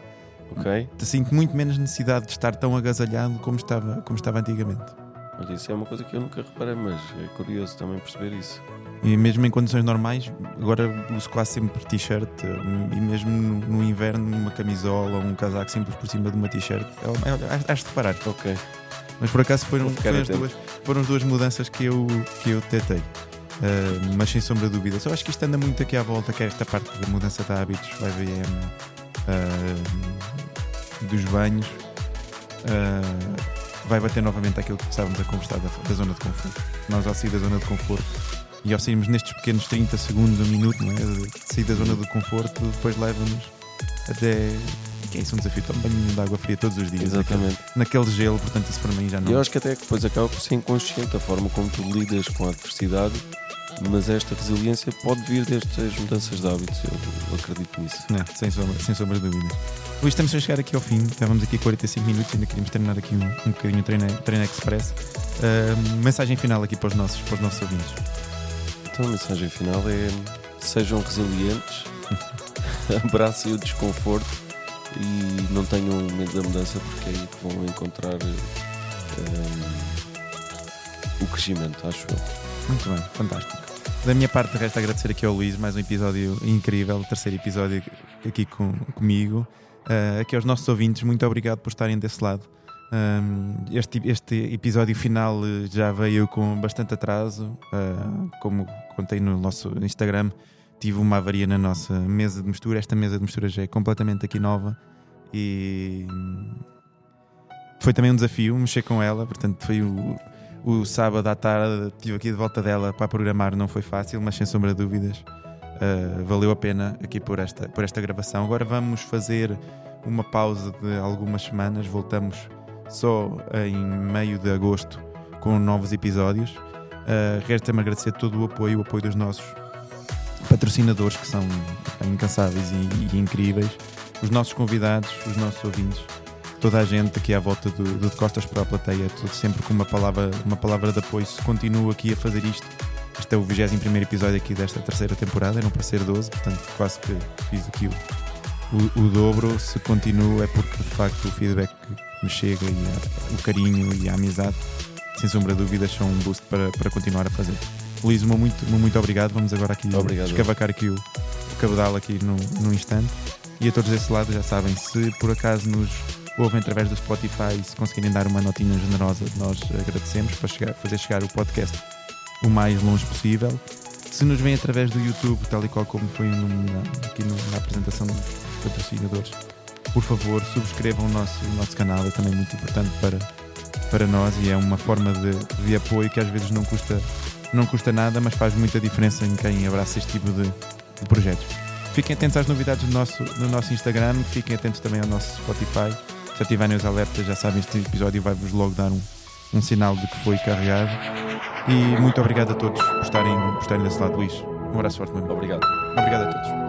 Ok. Sinto muito menos necessidade de estar tão agasalhado como estava, como estava antigamente. Olha, isso é uma coisa que eu nunca reparei, mas é curioso também perceber isso. E mesmo em condições normais, agora uso quase sempre t-shirt e mesmo no, no inverno uma camisola ou um casaco simples por cima de uma t-shirt. É, é, Has de reparar. Ok. Mas por acaso foram, foram as duas, foram as duas mudanças que eu, que eu detectei. Uh, mas sem sombra de dúvida. Só acho que isto anda muito aqui à volta, que é esta parte da mudança de hábitos, vai ver uh, dos banhos. uh, vai bater novamente aquilo que estávamos a conversar da, da zona de conforto. Nós ao sair da zona de conforto e ao sairmos nestes pequenos 30 segundos, um minuto, não é? de sair da zona de conforto, depois leva-nos até. Que é isso, um desafio também banho de água fria todos os dias. Exatamente. Naquele, naquele gelo, portanto, isso para mim já não. Eu acho que até que depois acaba por ser inconsciente a forma como tu lidas com a adversidade, mas esta resiliência pode vir destas mudanças de hábitos, eu acredito nisso. Não, sem, sombra, sem sombra de dúvida. Luís, estamos a chegar aqui ao fim. Estávamos aqui a 45 minutos, ainda queríamos terminar aqui um, um bocadinho o treino, treino express. Uh, mensagem final aqui para os nossos, para os nossos ouvintes. Então a mensagem final é sejam resilientes, abracem o desconforto e não tenham medo da mudança porque é aí que vão encontrar um, o crescimento, acho eu. Muito bem, fantástico. Da minha parte, resta agradecer aqui ao Luís, mais um episódio incrível, terceiro episódio aqui com, comigo. Uh, aqui aos nossos ouvintes, muito obrigado por estarem desse lado. Um, este, este episódio final já veio com bastante atraso, uh, como contei no nosso Instagram. Tive uma avaria na nossa mesa de mistura. Esta mesa de mistura já é completamente aqui nova e foi também um desafio mexer com ela. Portanto, foi o, o sábado à tarde. Estive aqui de volta dela para programar. Não foi fácil, mas sem sombra de dúvidas, uh, valeu a pena aqui por esta, por esta gravação. Agora vamos fazer uma pausa de algumas semanas. Voltamos só em meio de agosto com novos episódios. Uh, Resta-me agradecer todo o apoio, o apoio dos nossos patrocinadores que são incansáveis e, e, incríveis, os nossos convidados, os nossos ouvintes, toda a gente aqui à volta do, do de Costas para a Plateia, tudo sempre com uma palavra, uma palavra de apoio. Se continuo aqui a fazer isto, este é o 21 episódio aqui desta terceira temporada, não para ser 12, portanto quase que fiz aqui o, o, o dobro. Se continuo é porque de facto o feedback que me chega e a, o carinho e a amizade, sem sombra de dúvidas, são um boost para, para continuar a fazer. Luís, muito, muito obrigado. Vamos agora aqui obrigado. escavacar aqui o, o cabedal aqui no, no instante. E a todos desse lado já sabem, se por acaso nos ouvem através do Spotify, se conseguirem dar uma notinha generosa, nós agradecemos para chegar, fazer chegar o podcast o mais longe possível. Se nos veem através do YouTube, tal e qual como foi no, na, aqui no, na apresentação dos patrocinadores, por favor, subscrevam o nosso, o nosso canal, é também muito importante para, para nós e é uma forma de, de apoio que às vezes não custa não custa nada, mas faz muita diferença em quem abraça este tipo de, de projetos. Fiquem atentos às novidades do nosso, no nosso Instagram, fiquem atentos também ao nosso Spotify. Se ativarem os alertas, já sabem, este episódio vai-vos logo dar um, um sinal de que foi carregado. E muito obrigado a todos por estarem, por estarem desse lado, Luís. Um abraço forte, meu amigo. Obrigado. Obrigado a todos.